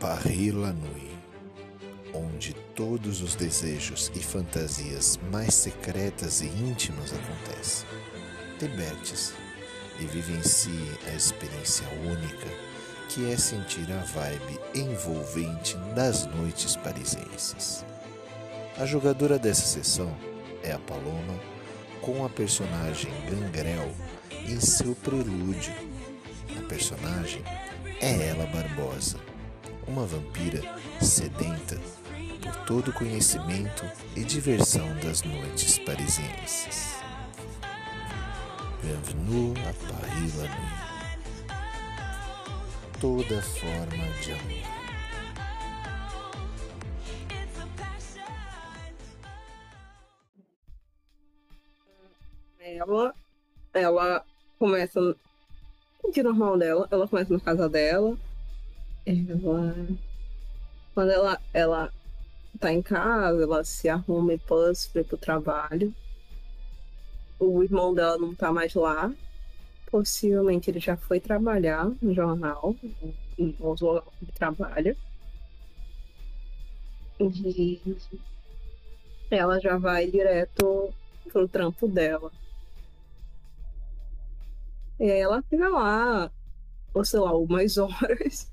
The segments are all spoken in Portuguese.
Paris la Nuit, onde todos os desejos e fantasias mais secretas e íntimas acontecem. Liberte-se e vivencie a experiência única que é sentir a vibe envolvente das noites parisienses. A jogadora dessa sessão é a Paloma, com a personagem Gangrel em seu prelúdio. A personagem é ela Barbosa, uma vampira sedenta por todo o conhecimento e diversão das noites parisienses. Bienvenue à Paris la. Toda forma de amor. Ela, ela começa no dia normal dela, ela começa na casa dela. Ela, quando ela, ela tá em casa, ela se arruma e passa pra ir pro trabalho. O irmão dela não tá mais lá. Possivelmente ele já foi trabalhar no jornal, no local de trabalho. E ela já vai direto pro trampo dela. E aí ela fica lá, ou sei lá, umas horas.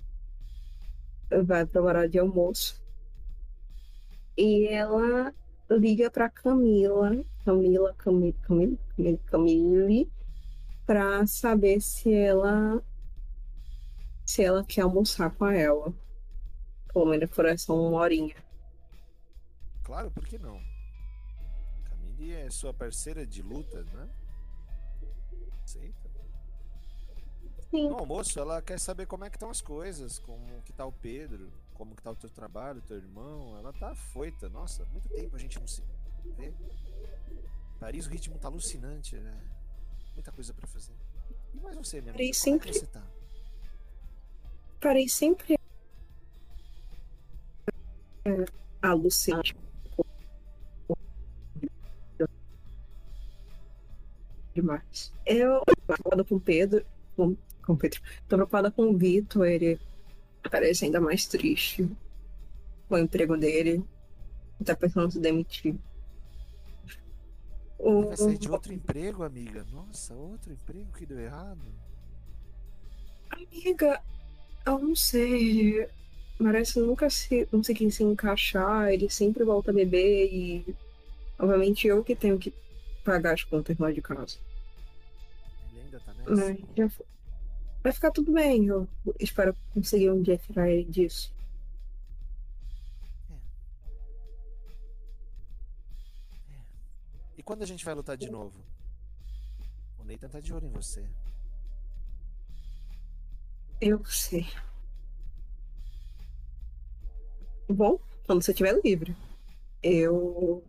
Vai para o horário de almoço. E ela liga para Camila, Camila, Camila, Camila, Camila, Camille, para saber se ela se ela quer almoçar com ela. Pelo menos por essa uma horinha. Claro, por que não? Camille é sua parceira de luta, né? Aceita? Sim. No almoço, ela quer saber como é que estão as coisas, como que tá o Pedro, como que tá o teu trabalho, teu irmão. Ela tá foita. Nossa, muito tempo a gente não se vê. Paris, o ritmo tá alucinante, né? Muita coisa pra fazer. E mais você, minha como é que sempre- você tá? Parei sempre é, alucinante. Demais. Eu preocupada com o Pedro. Com, com o Pedro. Tô preocupada com o Vitor, ele parece ainda mais triste com o emprego dele. Tá pensando em se demitir. O, Vai sair de outro emprego, amiga? Nossa, outro emprego que deu errado? Amiga, eu não sei. Parece nunca se conseguir se encaixar. Ele sempre volta a beber e. Obviamente eu que tenho que pagar as contas lá de casa. Ele ainda tá nessa? Mas já foi. Vai ficar tudo bem. Eu espero conseguir um dia tirar ele disso. E quando a gente vai lutar de novo? O Nathan tá de olho em você. Eu sei. Bom, quando você estiver livre. Eu.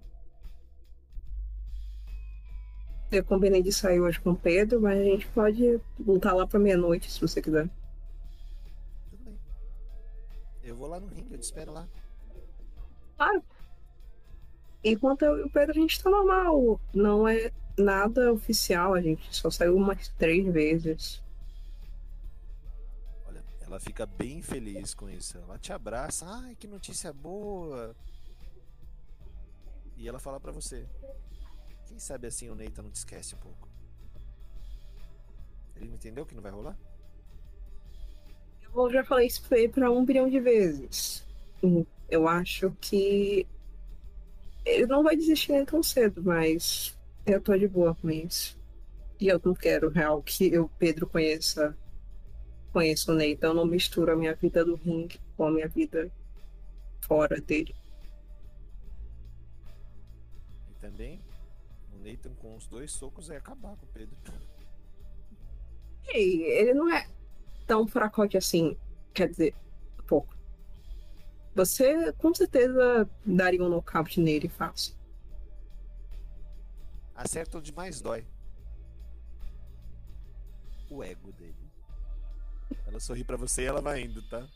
Eu combinei de sair hoje com o Pedro, mas a gente pode lutar lá pra meia-noite se você quiser. Tudo bem. Eu vou lá no ringue, eu te espero lá. Claro. Enquanto eu e o Pedro a gente tá normal. Não é nada oficial, a gente só saiu umas três vezes. Olha, ela fica bem feliz com isso. Ela te abraça. Ai, que notícia boa. E ela fala pra você. Quem sabe assim o Nathan não te esquece um pouco. Ele não entendeu que não vai rolar? Eu já falei isso pra ele pra um bilhão de vezes. Hum, Eu acho que ele não vai desistir nem tão cedo, mas eu tô de boa com isso. E eu não quero, real, que eu, Pedro, conheça, conheça o Ney. Então eu não misturo a minha vida do ringue com a minha vida fora dele. E também, o Nathan com os dois socos vai acabar com o Pedro. Ei, ele não é tão fracote assim. Quer dizer, pouco. Você com certeza daria um nocaute nele fácil. Acerta onde mais dói. O ego dele. Ela sorri pra você e ela vai indo, tá?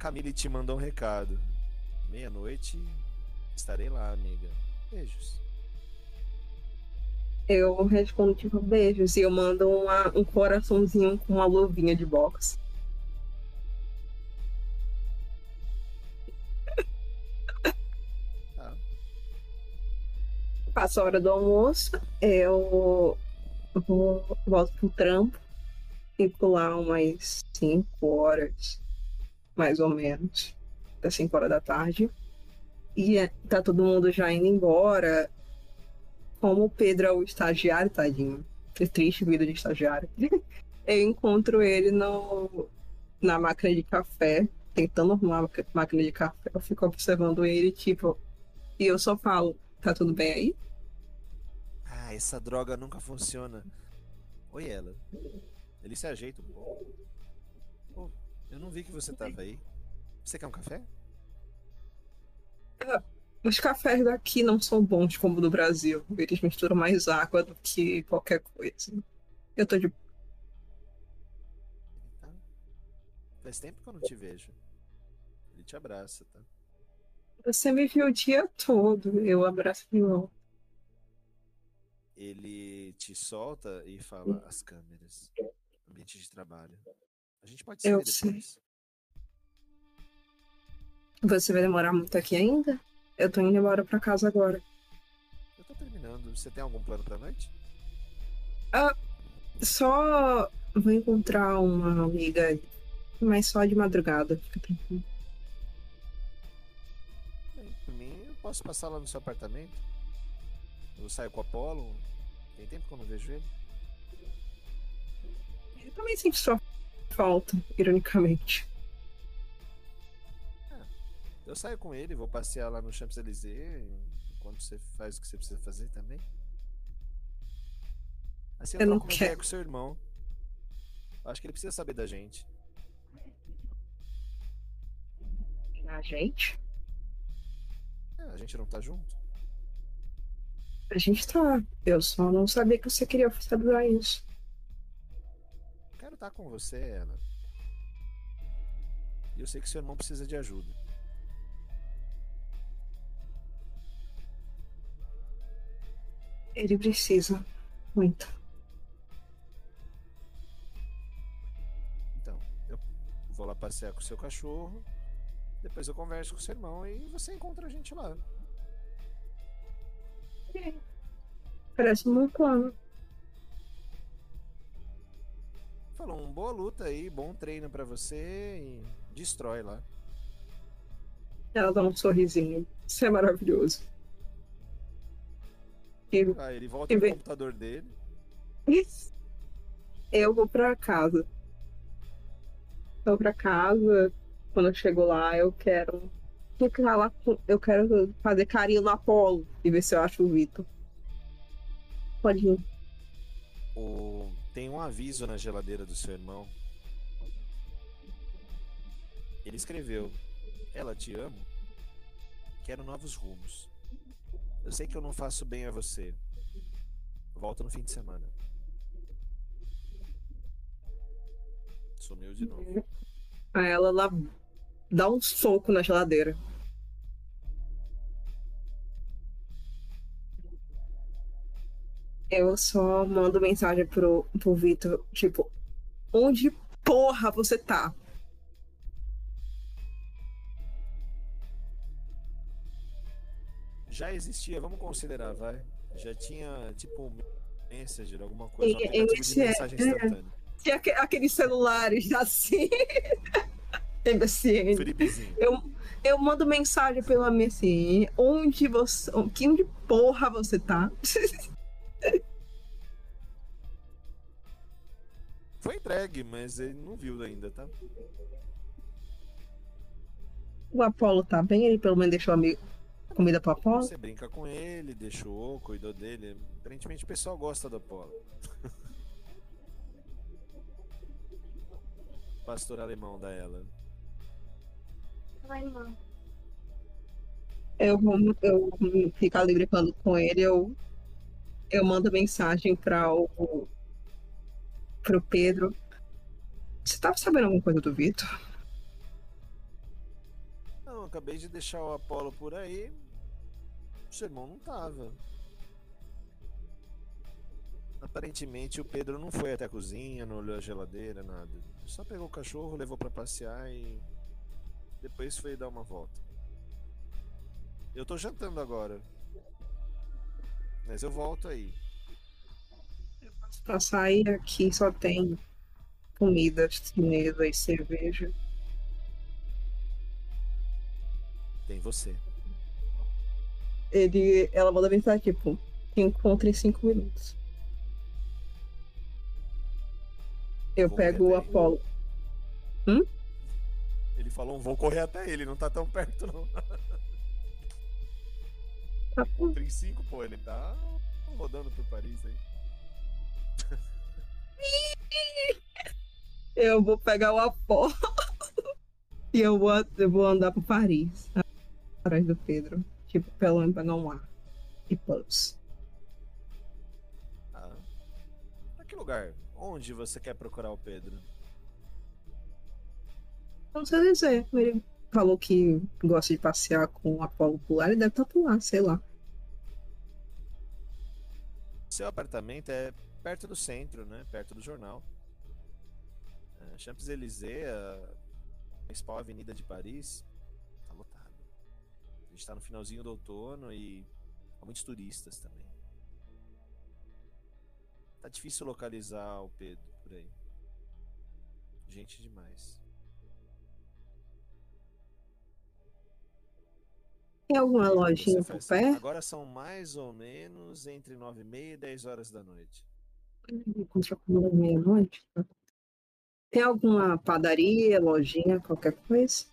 Camille te mandou um recado. Meia-noite estarei lá, amiga. Beijos. Eu respondo tipo beijos e eu mando uma, um coraçãozinho com uma luvinha de boxe. Tá. Passa a hora do almoço, eu vou, volto pro trampo, fico lá umas 5 horas, mais ou menos, das 5 horas da tarde. E é, tá todo mundo já indo embora. Como o Pedro é o estagiário, tadinho. Triste vida de estagiário. eu encontro ele no, na máquina de café, tentando arrumar a máquina de café. Eu fico observando ele, tipo. E eu só falo, tá tudo bem aí? Ah, essa droga nunca funciona. Oi, ela. Ele se ajeita um pouco. Eu não vi que você tava aí. Você quer um café? Os cafés daqui não são bons como o do Brasil. Eles misturam mais água do que qualquer coisa. Eu tô de. Tá. Faz tempo que eu não te vejo. Ele te abraça, tá? Você me viu o dia todo. Eu abraço de volta. Ele te solta e fala as câmeras. Ambiente de trabalho. A gente pode Eu sair sei. depois. Você vai demorar muito aqui ainda? Eu tô indo embora pra casa agora. Eu tô terminando. Você tem algum plano pra noite? Só vou encontrar uma amiga, mas só de madrugada. Fica tranquilo. Por mim, eu posso passar lá no seu apartamento. Eu saio com o Apollo. Tem tempo que eu não vejo ele. Eu também sinto sua falta, ironicamente. Eu saio com ele, vou passear lá no Champs-Élysées. Enquanto você faz o que você precisa fazer também. Assim eu, Eu não quero. com seu irmão. Acho que ele precisa saber da gente. A gente? É, a gente não tá junto. A gente tá. Eu só não sabia que você queria celebrar isso. Estar com você, ela. E eu sei que seu irmão precisa de ajuda. Ele precisa. Muito. Então, eu vou lá passear com o seu cachorro. Depois eu converso com o seu irmão e você encontra a gente lá. Parece um bom plano. Falou, um boa luta aí, bom treino pra você e destrói lá. Ela dá um sorrisinho. Isso é maravilhoso. E Ah, ele volta pro vem- computador dele. eu vou pra casa. Eu vou pra casa. Quando eu chego lá, eu quero ficar lá. com- Eu quero fazer carinho no Apolo e ver se eu acho o Vitor. Pode ir. O... Tem um aviso na geladeira do seu irmão. Ele escreveu: Ela te amo. Quero novos rumos. Eu sei que eu não faço bem a você. Volta no fim de semana. Sumiu de novo. Aí ela lá dá um soco na geladeira. Eu só mando mensagem pro, pro Vitor, tipo, onde porra você tá? Já existia, vamos considerar, vai. Já tinha tipo um Messenger, alguma coisa, um aplicativo de é- mensagem é. instantânea. Tinha aque- aqueles celulares assim. MSN. Felipezinho. Eu, eu mando mensagem pela MSN. Onde você. Que onde porra você tá? Foi entregue, mas ele não viu ainda, tá? O Apolo tá bem? Ele pelo menos deixou a mi- comida pro Apolo? Você brinca com ele, deixou, cuidou dele. Aparentemente o pessoal gosta do Apolo. Pastor alemão da ela. Eu vou eu ficar ali brincando com ele, eu, eu mando mensagem para o pro Pedro. Você tava sabendo alguma coisa do Vitor? Não, acabei de deixar o Apolo por aí. O seu irmão não tava. Aparentemente o Pedro não foi até a cozinha, não olhou a geladeira, nada. Só pegou o cachorro, levou para passear e depois foi dar uma volta. Eu tô jantando agora. Mas eu volto aí. Pra sair aqui só tem comida chinesa e cerveja. Tem você. Ele, ela manda mensagem tipo, encontra em cinco minutos. Eu Vou pego o Apolo. Hum? Ele falou, vou correr até ele, não tá tão perto não. Tá bom. 35, pô, ele tá rodando por Paris aí. Eu vou pegar o Apolo. e eu vou, eu vou andar pro Paris. Atrás do Pedro. Tipo, pelo menos pegar um ar. E plus. Ah. Pra que lugar? Onde você quer procurar o Pedro? Não sei dizer. Ele falou que gosta de passear com o Apolo lá. Ele deve estar por lá, sei lá. Seu apartamento é perto do centro, né? Perto do jornal. É, Champs-Élysées, a principal avenida de Paris, tá lotada. A gente tá no finalzinho do outono e há muitos turistas também. Tá difícil localizar o Pedro por aí. Gente demais. Tem alguma lojinha por perto? Agora são mais ou menos entre 9 e meia e 10 horas da noite. Encontra comida meia-noite. tá? Tem alguma padaria, lojinha, qualquer coisa?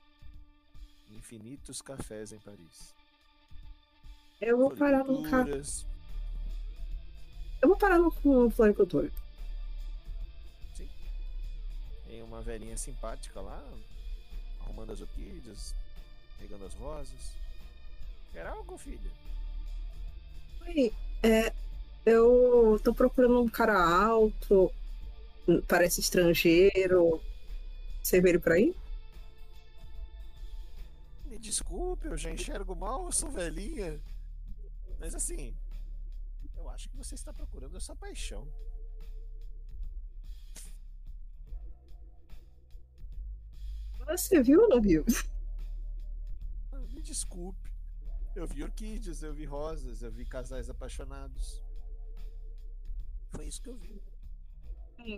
Infinitos cafés em Paris. Eu vou parar no carro. Eu vou parar no, floricultor. Tem uma velhinha simpática lá, arrumando as orquídeas, pegando as rosas. Quer algo, filha? Oi, é, eu tô procurando um cara alto, parece estrangeiro. Você vê ele por aí? Me desculpe, eu já enxergo mal, eu sou velhinha. Mas assim, eu acho que você está procurando a sua paixão. Você viu ou não viu? Ah, Me desculpe. Eu vi orquídeas, eu vi rosas, eu vi casais apaixonados. Foi isso que eu vi.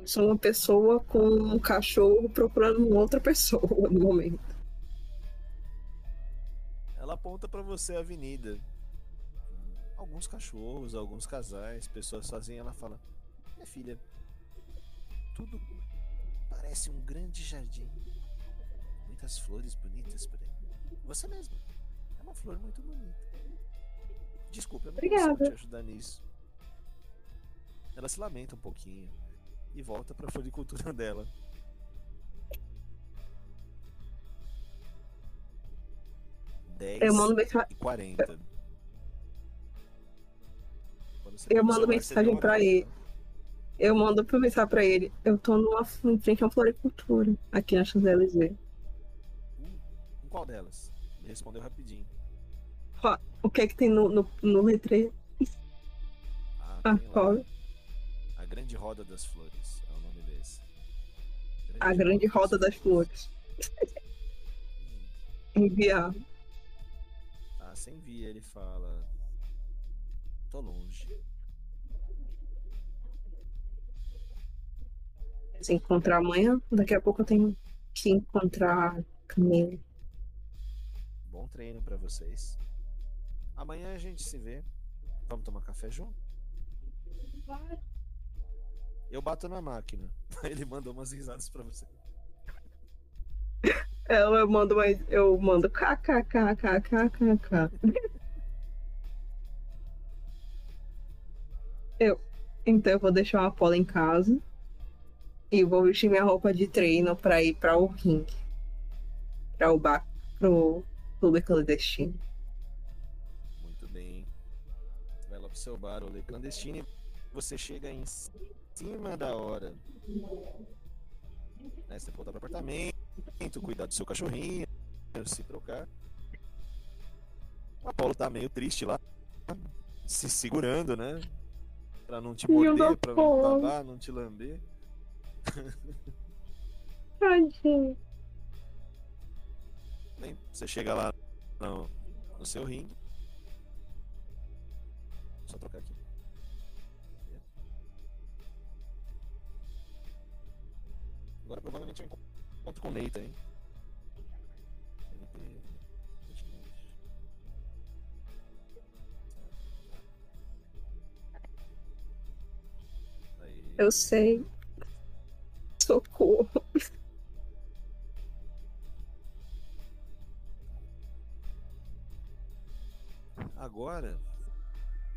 Sou uma pessoa com um cachorro procurando uma outra pessoa no momento. Ela aponta pra você a avenida. Alguns cachorros, alguns casais, pessoas sozinhas. Ela fala: Minha filha, tudo parece um grande jardim. Muitas flores bonitas por aí. Você mesma. É uma flor muito bonita. Desculpa, eu não Obrigada. consigo te ajudar nisso. Ela se lamenta um pouquinho e volta pra floricultura dela. Dez Eu mando mensagem, e 40. Quando você Eu mando mensagem uma ele. eu mando pra mensar pra ele. Eu tô numa, em frente a uma floricultura, aqui na Champs-Élysées. Hum, em qual delas? Ele respondeu rapidinho. O que é que tem no, no, no letreiro? Ah, Ah, Grande Roda das Flores é o nome desse. A grande roda das flores. Hum, Enviar. Tá, sem via, ele fala. Tô longe. Se encontrar amanhã, daqui a pouco eu tenho que encontrar Camila. Bom treino pra vocês. Amanhã a gente se vê. Vamos tomar café junto? eu bato na máquina. Ele mandou umas risadas pra você. Eu, eu mando mais. Eu mando kkkkkkk. eu. Então eu vou deixar a Paula em casa. E vou vestir minha roupa de treino pra ir pra o ringue. Pra o bar. Pro clube clandestino. Muito bem. Vai lá pro seu bar, o clandestino você chega em cima da hora. Né, você volta pro apartamento, cuidar do seu cachorrinho, se trocar. O Apolo tá meio triste lá, se segurando, né? Pra não te morder, pra não te babar, não te lamber. Tadinho. Você chega lá no, no seu ringue. Só trocar aqui. Agora provavelmente eu encontro com o Neita, hein? Eu sei. Socorro. Agora,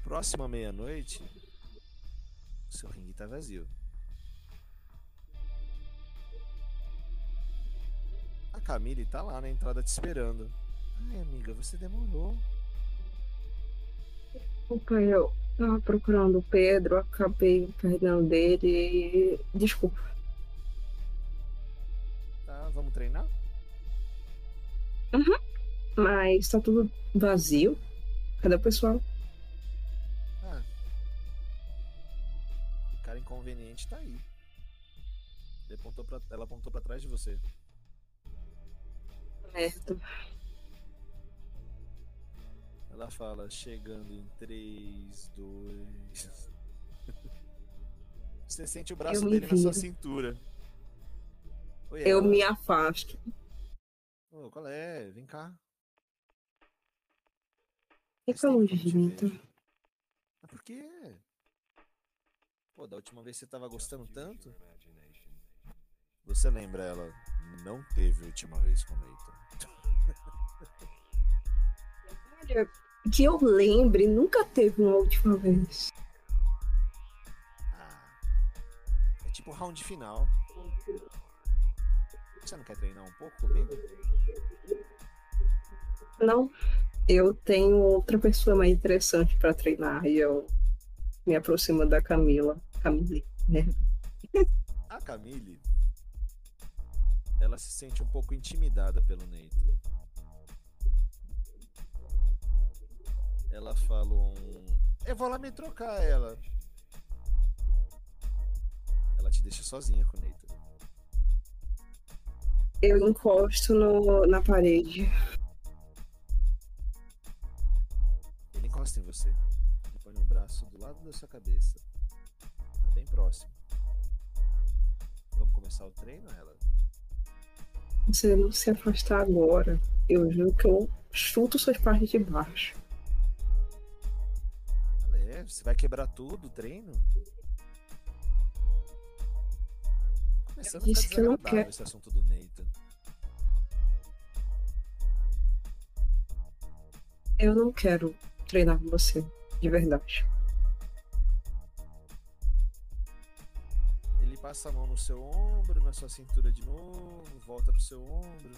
próxima meia-noite, seu ringue tá vazio. A Camille tá lá na entrada te esperando. Ai, amiga, você demorou. Desculpa, eu tava procurando o Pedro, acabei perdendo dele e. Desculpa. Tá, vamos treinar? Uhum. Mas tá tudo vazio. Cadê o pessoal? Ah. O cara inconveniente tá aí. Ele apontou pra, ela apontou pra trás de você. Merda. Ela fala, chegando em 3, 2. Você sente o braço dele na sua cintura. Oi, eu ela... me afasto. Ô, qual é? Vem cá. Fica longe de mim, então. Mas por quê? Pô, da última vez você tava gostando tanto? Você lembra ela? Não teve última vez com o Nathan. Olha, que eu lembre, nunca teve uma última vez. Ah, é tipo round final. Você não quer treinar um pouco comigo? Não eu tenho outra pessoa mais interessante para treinar e eu me aproximo da Camila. Camille, né? A Camille, ela se sente um pouco intimidada pelo Neito. Ela fala um. Eu vou lá me trocar ela. Ela te deixa sozinha com o Neito. Eu encosto no, na parede. encosta em você. Ele põe um braço do lado da sua cabeça. Tá bem próximo. Vamos começar o treino, ela? Você não se afastar agora. Eu juro que eu chuto suas partes de baixo. É, você vai quebrar tudo o treino? Começando eu a ficar desagradável esse assunto do Nathan. Eu não quero treinar com você, de verdade. Passa a mão no seu ombro, na sua cintura de novo, volta pro seu ombro.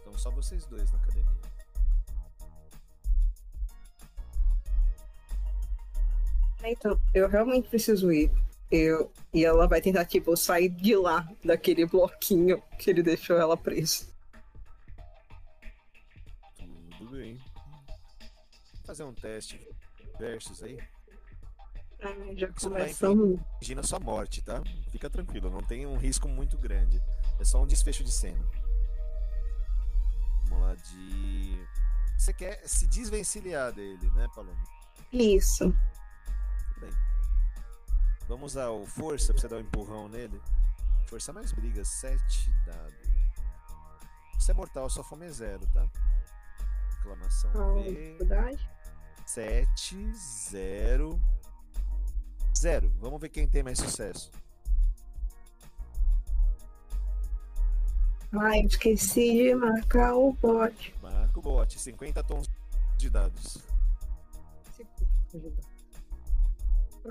Então só vocês dois na academia. Então, eu realmente preciso ir. Eu, e ela vai tentar, tipo, sair de lá, daquele bloquinho que ele deixou ela presa. Tudo bem fazer um teste versus aí. Já começamos. Imagina sua morte, tá? Fica tranquilo, não tem um risco muito grande. É só um desfecho de cena. Vamos lá, de. Você quer se desvencilhar dele, né, Paloma? Isso. Bem. Vamos usar o força pra você dar um empurrão nele. Força mais briga, 7 dados. Você é mortal, sua fome é zero, tá? Exclamação Qual V. dificuldade? 7, 0, 0. Vamos ver quem tem mais sucesso. Ai, esqueci de marcar o bot. Marca o bot, 50 tons de dados.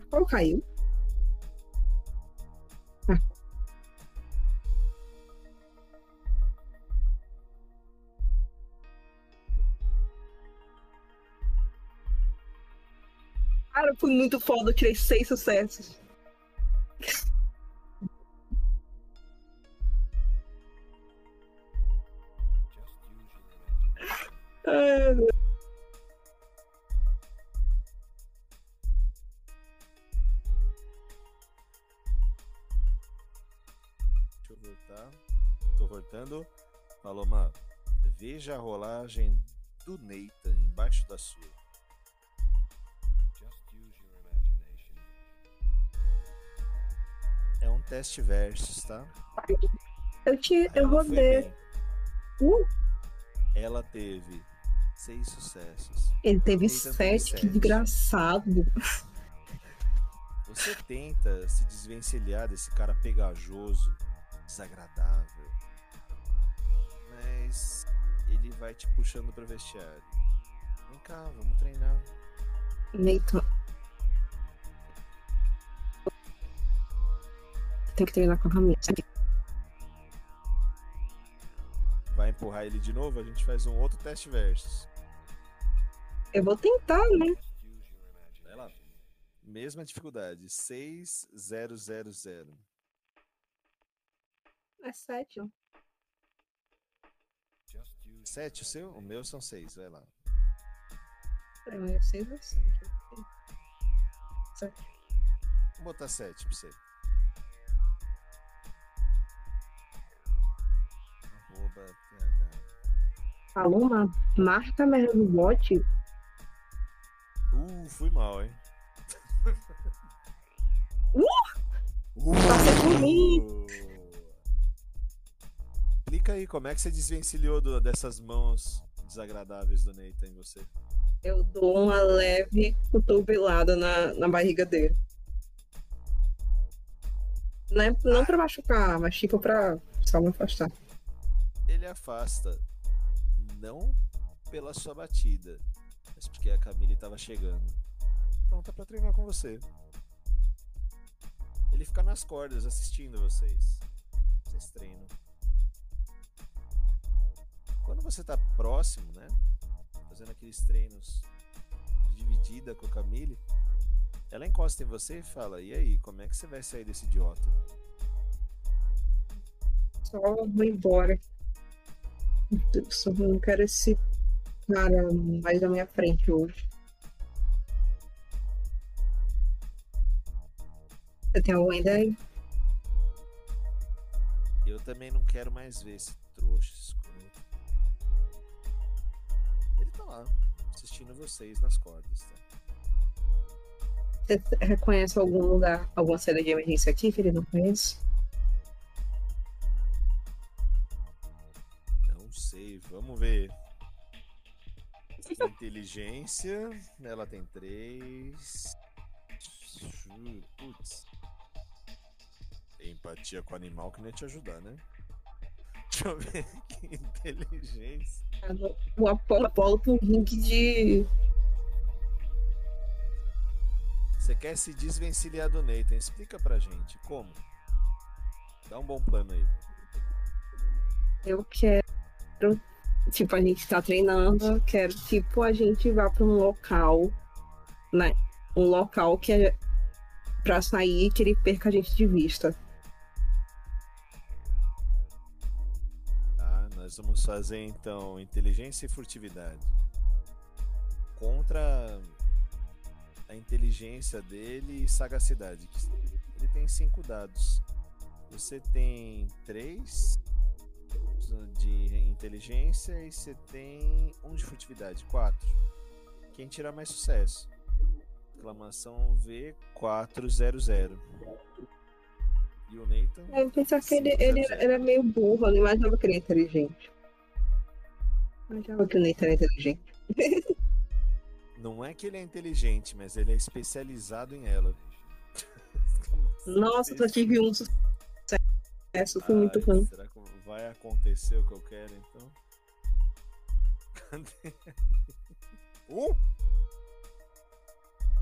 Qual caiu? Cara, foi muito foda, eu tirei seis sucessos. Ai, eu voltar. Tô voltando. Falou. Veja a rolagem do Neita embaixo da sua. Teste versus, tá? Eu, tinha, eu Ela foi rodei. bem. Uh, Ela teve seis sucessos. ele teve sete, que desgraçado. Você tenta se desvencilhar desse cara pegajoso, desagradável. Mas ele vai te puxando pro vestiário. Vem cá, vamos treinar. Nathan. Tem que treinar com a Camila. Vai empurrar ele de novo, a gente faz um outro teste versus. Eu vou tentar, né? Vai lá. Mesma dificuldade. 6000. É sete. ó. 7 o seu? O meu são 6, vai lá. Mas é seis ou sete? Sete. Vou botar 7 pra você. Falou uma marca merda do bot. Uh, fui mal, hein? Uh! Passa por mim. Explica aí, como é que você desvencilhou do- dessas mãos desagradáveis do Nathan em você? Eu dou uma leve cotovelada na, na barriga dele. Não, é, não pra machucar, mas tipo pra só me afastar. Ele afasta, não pela sua batida, mas porque a Camille tava chegando. Pronta pra treinar com você. Ele fica nas cordas assistindo vocês. Vocês treinam. Quando você tá próximo, né? Fazendo aqueles treinos de dividida com a Camille, ela encosta em você e fala: E aí, como é que você vai sair desse idiota? Só vou embora. Só não quero esse cara mais na minha frente hoje. Você tem alguma ideia? Eu também não quero mais ver esse trouxa escroto. Ele tá lá, assistindo vocês nas cordas, tá? Você reconhece algum lugar, alguma saída de emergência aqui que ele não conhece? Vamos ver. Inteligência, ela tem três. Putz. Empatia com o animal que não ia te ajudar, né? Deixa eu ver aqui. Inteligência. O Apolo, Apolo pro de. Você quer se desvencilhar do Nathan? Explica pra gente como. Dá um bom plano aí. Eu quero. Tipo, a gente tá treinando. Quero, tipo, a gente vá pra um local. Né? Um local que é pra sair que ele perca a gente de vista. Tá, nós vamos fazer então inteligência e furtividade. Contra a inteligência dele e sagacidade. Ele tem cinco dados. Você tem três de inteligência e você tem um de furtividade. Quatro. Quem tirar mais sucesso? Exclamação V400. E o Nathan? Eu pensava que ele, ele era meio burro, eu não imaginava que ele era inteligente. Eu imaginava que o Nathan era inteligente. Não é que ele é inteligente, mas ele é especializado em ela. Nossa, só tive um sucesso, foi muito ruim. Será que vai acontecer o que eu quero então? Cadê? Um?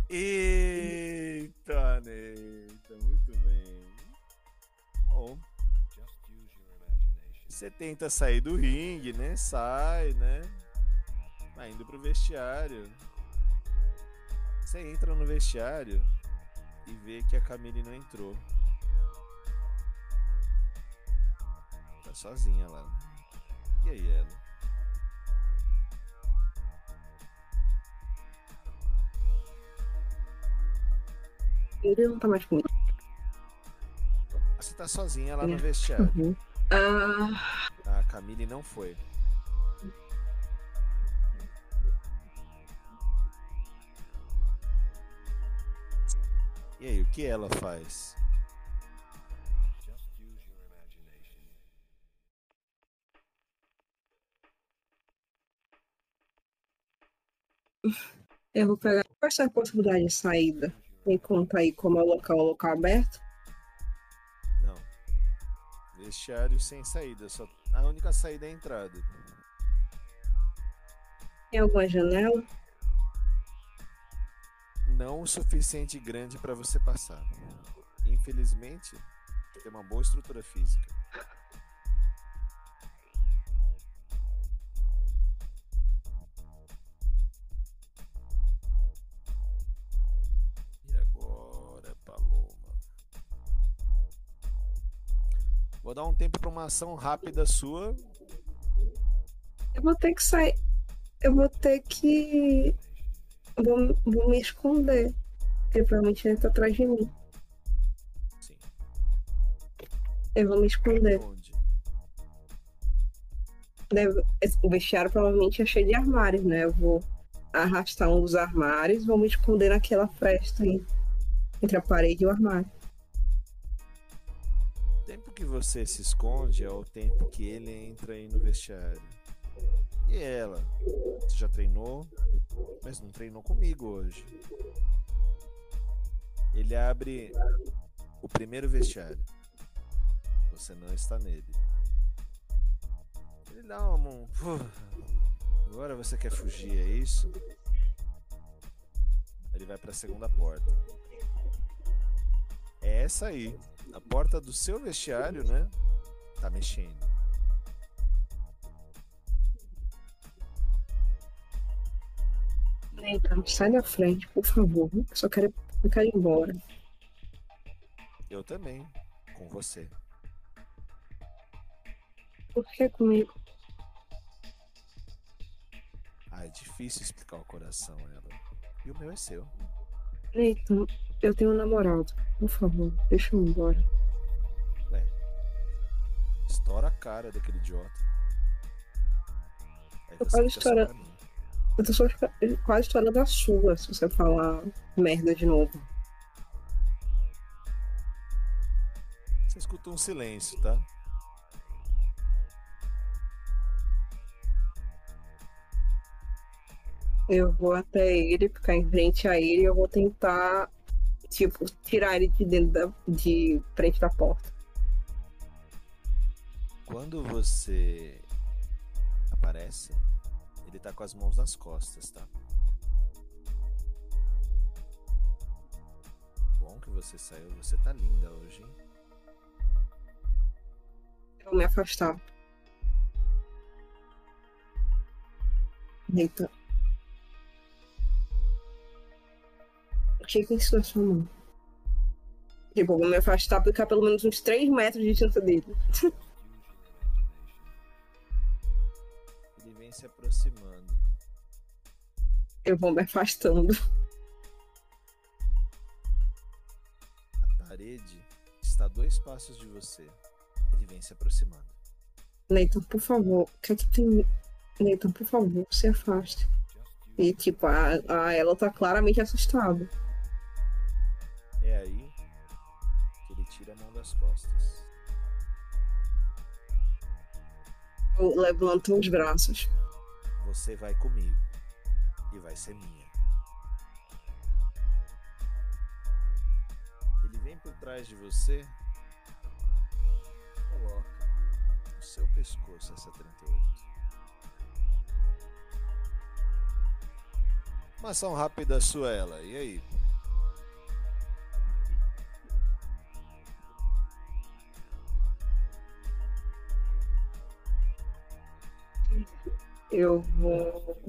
Eita, Neita, muito bem. Bom. Você tenta sair do ringue, né? Sai, né? Vai indo pro vestiário. Você entra no vestiário e vê que a Camille não entrou. Tá sozinha lá. E aí, ela? Ele não tá mais comigo. Você tá sozinha lá no vestiário. Uhum. Ah, A Camille não foi. E aí, o que ela faz? Eu vou pegar. Qual é a possibilidade de saída? Me conta aí como é o local, o local aberto. Não. Vestiário sem saída. Só... A única saída é a entrada. Tem alguma janela? Não o suficiente grande para você passar. Infelizmente, tem uma boa estrutura física. Vou dar um tempo para uma ação rápida sua. Eu vou ter que sair. Eu vou ter que. Vou, vou me esconder. Porque provavelmente ele tá atrás de mim. Sim. Eu vou me esconder. Onde? Deve- o vestiário provavelmente é cheio de armários, né? Eu vou arrastar um dos armários, vou me esconder naquela fresta aí. Entre a parede e o armário. Que você se esconde é o tempo que ele entra aí no vestiário. E ela? Você já treinou, mas não treinou comigo hoje. Ele abre o primeiro vestiário. Você não está nele. Ele dá uma. um- Agora você quer fugir, é isso? Ele vai para a segunda porta. É essa aí. A porta do seu vestiário, né? Tá mexendo. Então, sai da frente, por favor. Eu só quero, ir embora. Eu também. Com você. Por que comigo? Ah, é difícil explicar o coração, ela. E o meu é seu. Nathan, eu tenho um namorado. Por favor, deixa eu ir embora. Estoura a cara daquele idiota. Aí Eu quase fica só estoura- pra mim. Eu tô só quase estourando a sua se você falar merda de novo. Você escuta um silêncio, tá? Eu vou até ele, ficar em frente a ele e eu vou tentar, tipo, tirar ele de dentro da, de frente da porta. Quando você aparece, ele tá com as mãos nas costas, tá? Bom que você saiu. Você tá linda hoje, hein? Eu me afastar. Eita. Que que é isso na sua mão? Tipo, eu vou me afastar pra ficar pelo menos uns 3 metros de distância dele. Ele vem se aproximando. Eu vou me afastando. A parede está a dois passos de você. Ele vem se aproximando. Nathan, por favor, o que é que tem. Nathan, por favor, se afaste. E, tipo, a, a ela tá claramente assustada. Tira a mão das costas. Eu levanto os braços. Você vai comigo e vai ser minha. Ele vem por trás de você, coloca no seu pescoço essa 38. Uma ação rápida sua, ela. E aí? Eu vou.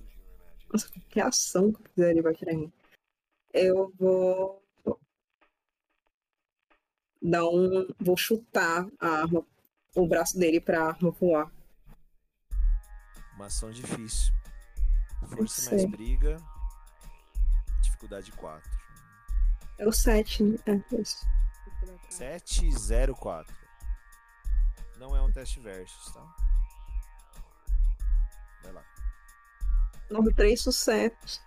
Nossa, que ação que eu fizer ele vai tirar em mim. Eu vou. Dar um. Vou chutar a arma. O braço dele pra arma voar. Uma ação difícil. Força mais briga. Dificuldade 4. É o 7, né? É isso. 704. Não é um teste versus, tá? Vai lá. 93 sucessos.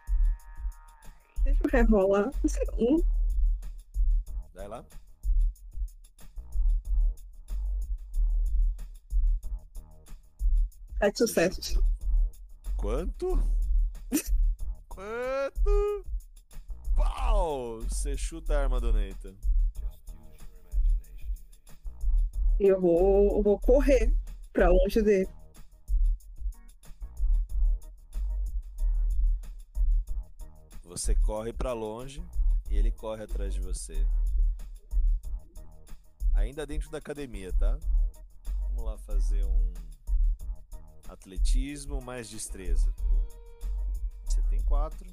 Deixa eu rerolar. Um. Vai lá. Sete sucessos. Quanto? Quanto? Pau! Você chuta a arma do Nathan. Eu vou, eu vou correr pra longe dele. Você corre pra longe e ele corre atrás de você. Ainda dentro da academia, tá? Vamos lá fazer um atletismo mais destreza. Você tem quatro.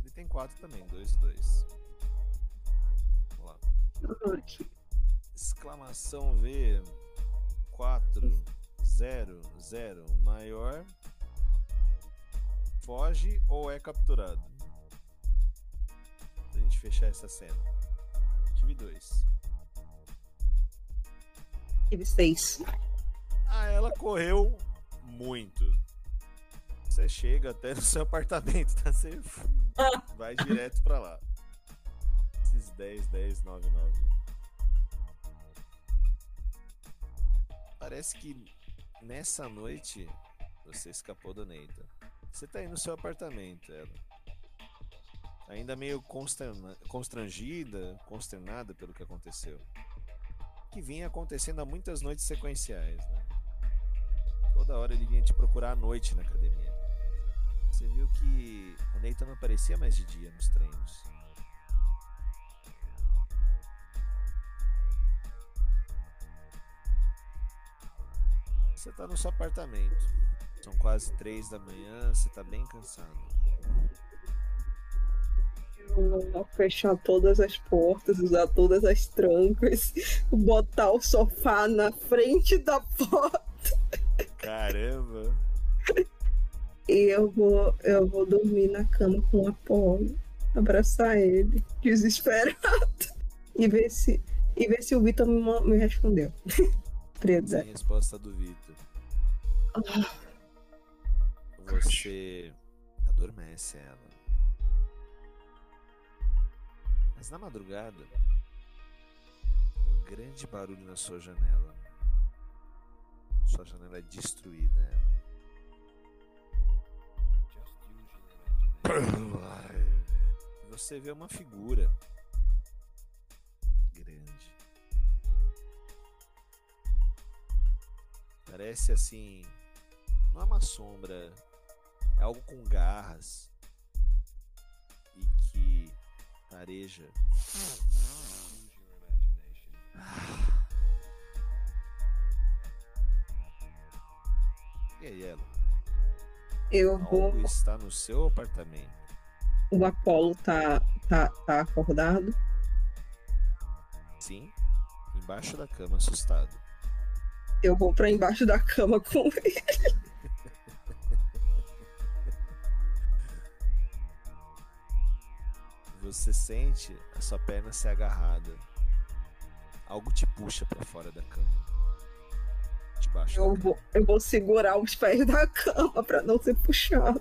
Ele tem quatro também, dois e dois. Vamos lá. Exclamação V 4 0 0 maior foge ou é capturado? Pra gente fechar essa cena. Tive dois. Tive seis. Ah, ela correu muito. Você chega até no seu apartamento, tá? Você vai direto pra lá. Esses 10, 10, 9, 9. Parece que nessa noite você escapou do Nathan. Você tá aí no seu apartamento, ela. Ainda meio consterna- constrangida, consternada pelo que aconteceu. Que vinha acontecendo há muitas noites sequenciais, né? Toda hora ele vinha te procurar à noite na academia. Você viu que o Nathan não aparecia mais de dia nos treinos. Você tá no seu apartamento. São quase três da manhã, você tá bem cansado. Fechar todas as portas, usar todas as trancas, botar o sofá na frente da porta Caramba! e eu vou, eu vou dormir na cama com o Apolo, abraçar ele, desesperado, e ver se, e ver se o Vitor me, me respondeu. Presa. Sem resposta do Vitor. Você adormece ela. Mas na madrugada, um grande barulho na sua janela. Sua janela é destruída. Ela. Você vê uma figura grande. Parece assim. Não é uma sombra. É algo com garras. E que tareja. E aí, ela? Eu vou. Algo está no seu apartamento. O Apolo tá, tá, tá acordado. Sim, embaixo da cama, assustado. Eu vou pra embaixo da cama com ele. Você sente a sua perna ser agarrada. Algo te puxa pra fora da cama. Debaixo Eu da cama. vou, eu vou segurar os pés da cama pra não ser puxado.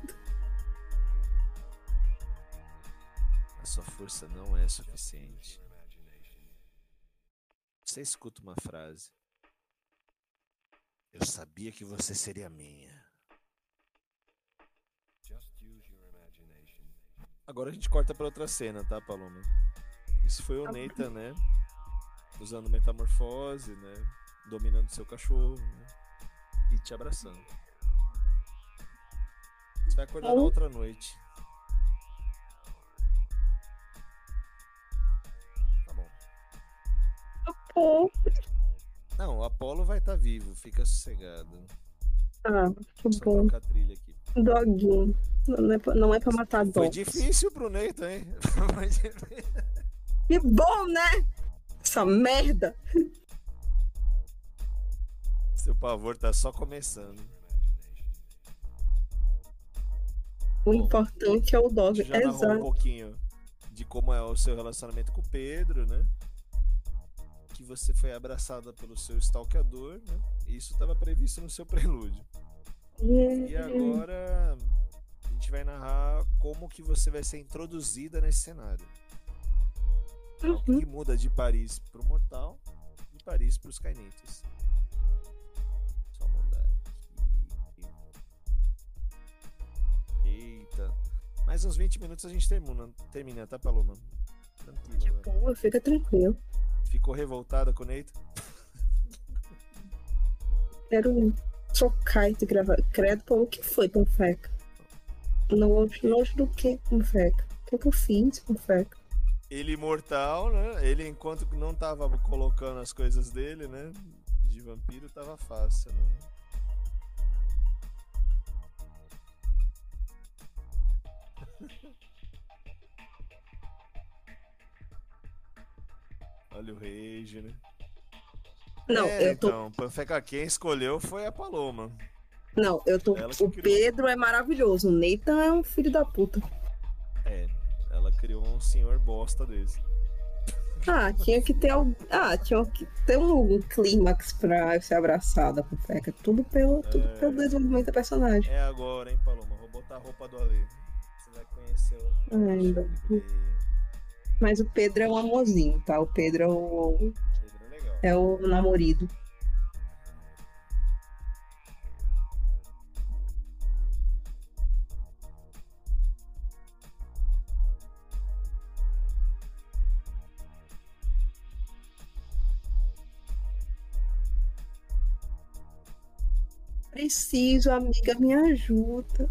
A sua força não é suficiente. Você escuta uma frase. Eu sabia que você seria minha. Agora a gente corta pra outra cena, tá, Paloma? Isso foi o Tá. Nathan, né? Usando metamorfose, né? Dominando seu cachorro, né? E te abraçando. Você vai acordar na Bom. outra noite. Tá bom. Pô, Não, o Apolo vai estar vivo, fica sossegado. ah, que Só bom. trocar a trilha aqui. Doguinho. Não é pra, não é pra matar Foi dog. difícil pro Nathan, hein? Foi. Que bom, né? Essa merda. Seu pavor tá só começando. O Bom, importante é o dog. já narrou um Exato. pouquinho de como é o seu relacionamento com o Pedro, né? que você foi abraçada pelo seu stalkeador, né? Isso estava previsto no seu prelúdio. E agora gente vai narrar como que você vai ser introduzida nesse cenário. O que Uhum. muda de Paris pro Mortal, de Paris pros Skynetes. Só mudar aqui. Eita. Mais uns 20 minutos a gente termina, termina tá, Paloma? Tranquilo. agora. Pô, fica tranquilo. Ficou revoltada com o Neito? Quero trocar esse gravar. Credo, pô, o que foi, Panfeca? Longe, longe do que, Panfeca? O que, que eu fiz, Panfeca? Ele imortal, né? Ele, enquanto não tava colocando as coisas dele, né? De vampiro, tava fácil, né? Olha o rage, né? Não, É, eu tô. Então, Panfeca, quem escolheu foi a Paloma. Não, eu tô. ela O criou. Pedro é maravilhoso. O Nathan é um filho da puta. É, ela criou um senhor bosta desse. Ah, tinha que ter algum. Ah, tinha que ter um clímax pra eu ser abraçada, Panfeca. Tudo pelo, tudo É. pelo desenvolvimento do personagem. É agora, hein, Paloma? Vou botar a roupa do Ale. Você vai conhecer o. Ai, meu Deus. Mas o Pedro é um amorzinho, tá? O Pedro é o, Pedro é legal. é o namorido. Preciso, amiga, me ajuda.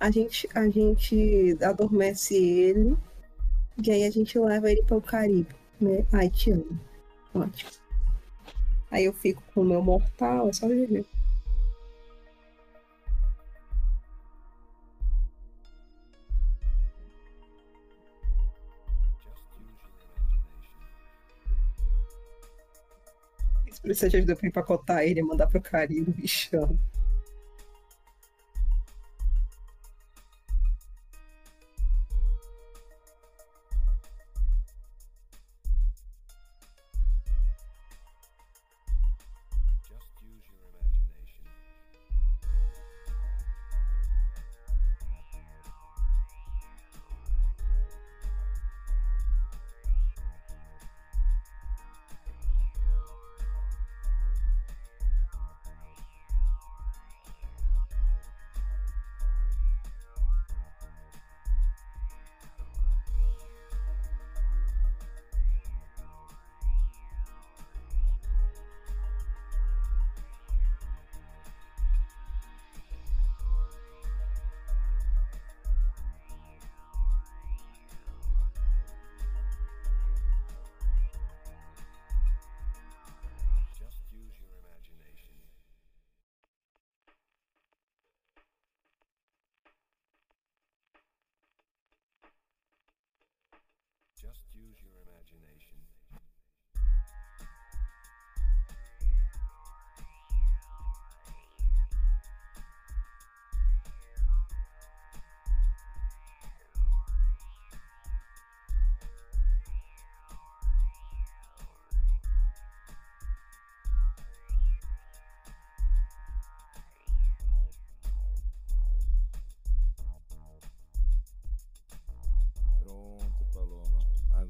A gente, a gente adormece ele e aí a gente leva ele para o Caribe, né? Ai, te amo. Ótimo. Aí eu fico com o meu mortal, é só viver. Precisa de ajuda pra empacotar ele e mandar pro Caribe, bichão.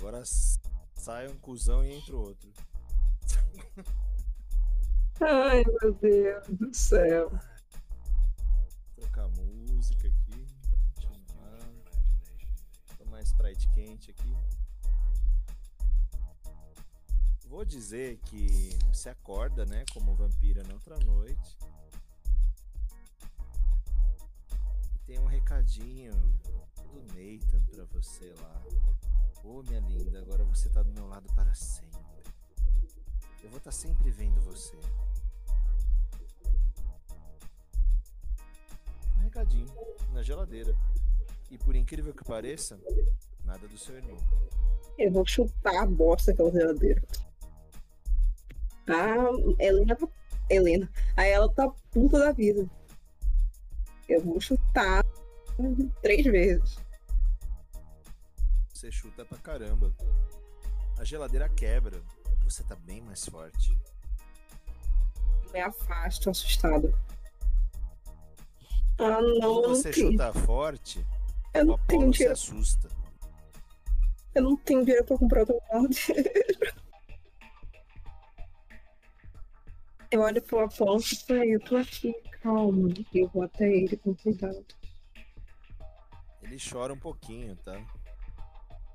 Agora sai um cuzão e entra o outro. Ai, meu Deus do céu. Trocar música aqui. Continuar. Tomar Sprite quente aqui. Vou dizer que você acorda, né, como vampira na outra noite. E tem um recadinho do Nathan pra você lá. Ô, minha linda, agora você tá do meu lado para sempre. Eu vou estar sempre vendo você. Um recadinho na geladeira. E por incrível que pareça, nada do seu irmão. Eu vou chutar a bosta aquela geladeira. A Helena tá. Helena. Aí ela tá puta da vida. Eu vou chutar três vezes. Você chuta pra caramba. a geladeira quebra. Você tá bem mais forte. Me afasto, assustado. Ah, não, Quando não você tenho. chuta forte, Eu não tenho se dinheiro. assusta. Eu não tenho dinheiro pra comprar outro balde. Eu olho pro Apolo e falo, eu tô aqui, calma. Eu vou até ele com cuidado. Ele chora um pouquinho, tá?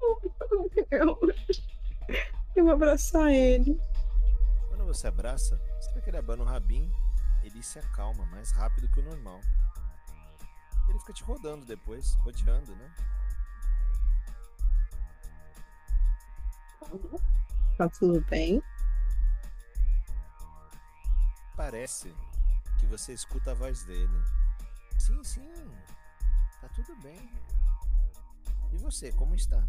Eu, eu vou abraçar ele. Quando você abraça, você vê que ele abana o rabinho, ele se acalma mais rápido que o normal. Ele fica te rodando depois, rodeando, né? Tá tudo bem? Parece que você escuta a voz dele. Sim, sim. Tá tudo bem. E você, como está?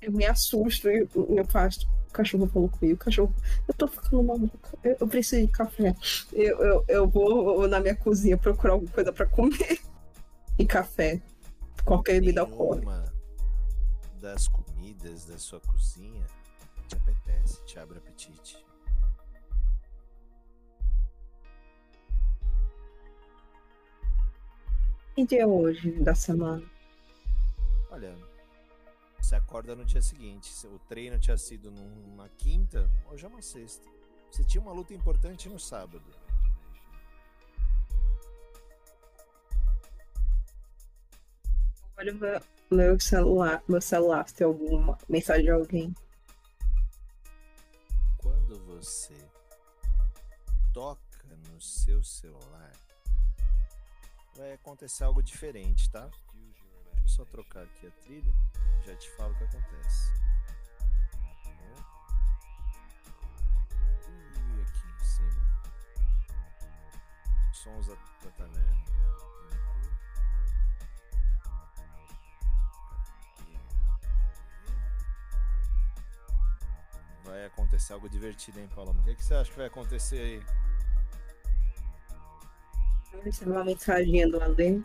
Eu me assusto e eu faço. O cachorro falou comigo. O cachorro. Eu tô ficando maluca. Eu, eu preciso de café. Eu, eu, eu vou na minha cozinha procurar alguma coisa pra comer. E café. Qualquer bebida alcoólica. Das comidas da sua cozinha te apetece, te abre apetite. Que dia é hoje da semana? Olha, você acorda no dia seguinte. se O treino tinha sido numa quinta, hoje é uma sexta. Você tinha uma luta importante no sábado. Olha meu, meu celular, meu celular, se tem alguma mensagem de alguém. Quando você toca no seu celular, vai acontecer algo diferente, tá? Eu só trocar aqui a trilha, já te falo o que acontece. Ui, aqui em cima. Sons da, da taverna. Vai acontecer algo divertido, hein, Paloma? O que, que você acha que vai acontecer aí? Recebe uma mensagem do além.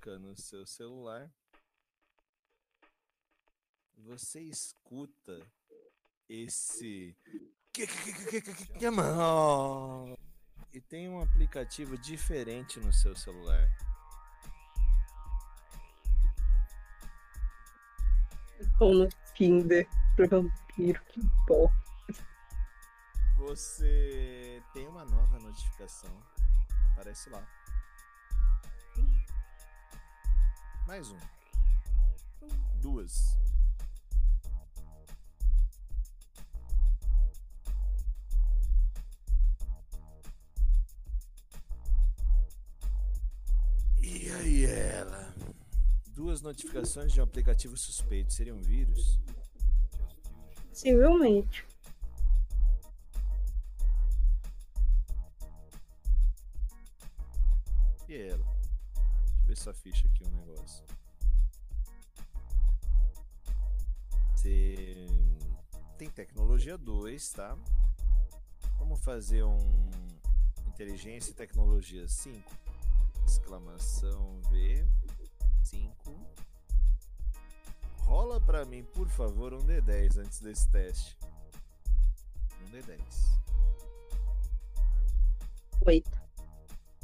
Toca no seu celular. Você escuta esse. E tem um aplicativo diferente no seu celular. Ou no Tinder pro vampiro, que porra. Você tem uma nova notificação. Aparece lá. Mais um. Duas. E aí ela? Duas notificações de um aplicativo suspeito. Seria um vírus? Possivelmente. E ela? Sua ficha aqui um negócio. Você tem tecnologia 2, tá? Vamos fazer um inteligência e tecnologia 5. Exclamação V 5. Rola pra mim, por favor, um D10 antes desse teste. Um D10. Oito.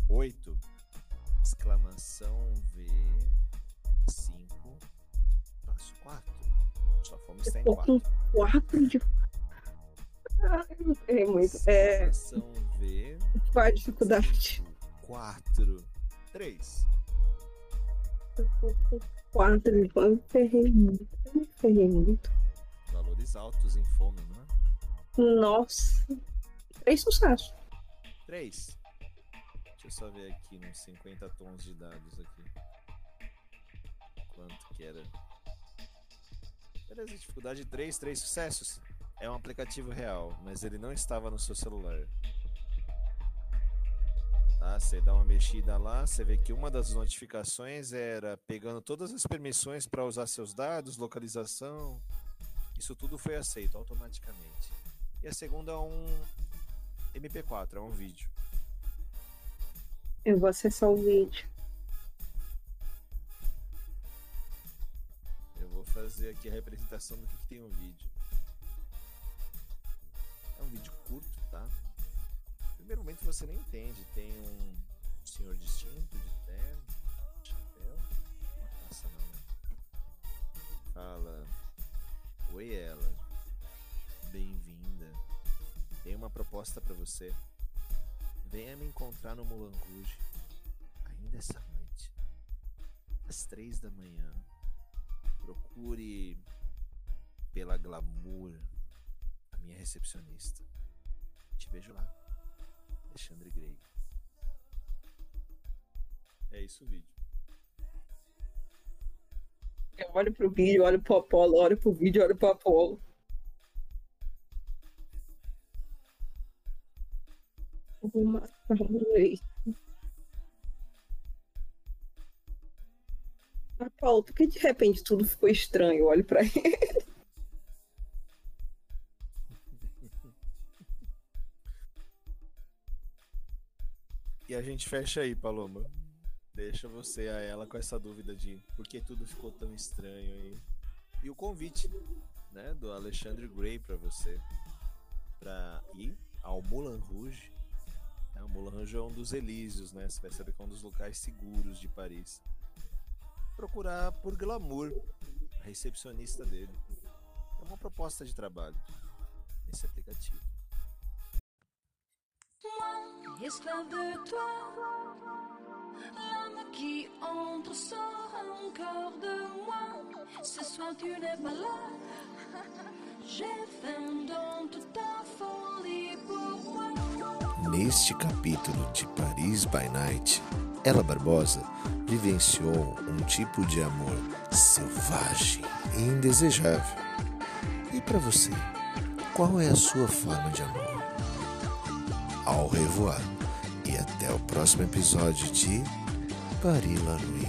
8. Exclamação V 5. Passo 4. Sua fome está em Eu tô 4. com quatro de. Ai, é muito. É. V Qual a dificuldade? 4. 3. Eu tô com quatro de. Eu me ferrei muito. Eu me ferrei muito. Valores altos em fome, não é? Nossa. Três sucessos. 3. Deixa eu só ver aqui nos 50 tons de dados aqui. Quanto que era? Beleza, dificuldade 3, 3 sucessos. É um aplicativo real, mas ele não estava no seu celular. Tá? Você dá uma mexida lá, você vê que uma das notificações era pegando todas as permissões para usar seus dados, localização. Isso tudo foi aceito automaticamente. E a segunda é um MP4, é um vídeo. Eu vou acessar o vídeo. Eu vou fazer aqui a representação do que, que tem o vídeo. É um vídeo curto, tá? No primeiro momento você nem entende. Tem um senhor distinto de terno, chapéu, uma taça na mão. Fala: Oi, ela. Bem-vinda. Tenho uma proposta pra você. Venha me encontrar no Rouge ainda essa noite, às três da manhã. Procure pela glamour a minha recepcionista. Te vejo lá. Alexandre Grey. É isso o vídeo. Eu olho pro vídeo, olho pro Apolo, olho pro vídeo, olho pro Apolo. Eu Vou matar o rei. Apolo, por que de repente tudo ficou estranho? Eu olho pra ele. E a gente fecha aí, Paloma. Deixa você a ela com essa dúvida de por que tudo ficou tão estranho aí. E o convite, né, do Alexandre Gray pra você pra ir ao Moulin Rouge. É, o Moulin Rouge é um dos Elíseos, né? Você saber que é um dos locais seguros de Paris. Procurar por glamour, a recepcionista dele. É uma proposta de trabalho nesse aplicativo. L'âme qui entre encore de moi. Ce soir tu n'es pas là. J'ai faim dans toute ta folie pour moi. Neste capítulo de Paris by Night, Ela Barbosa vivenciou um tipo de amor selvagem e indesejável. E para você, qual é a sua forma de amor? Au revoir e até o próximo episódio de Paris la Nuit.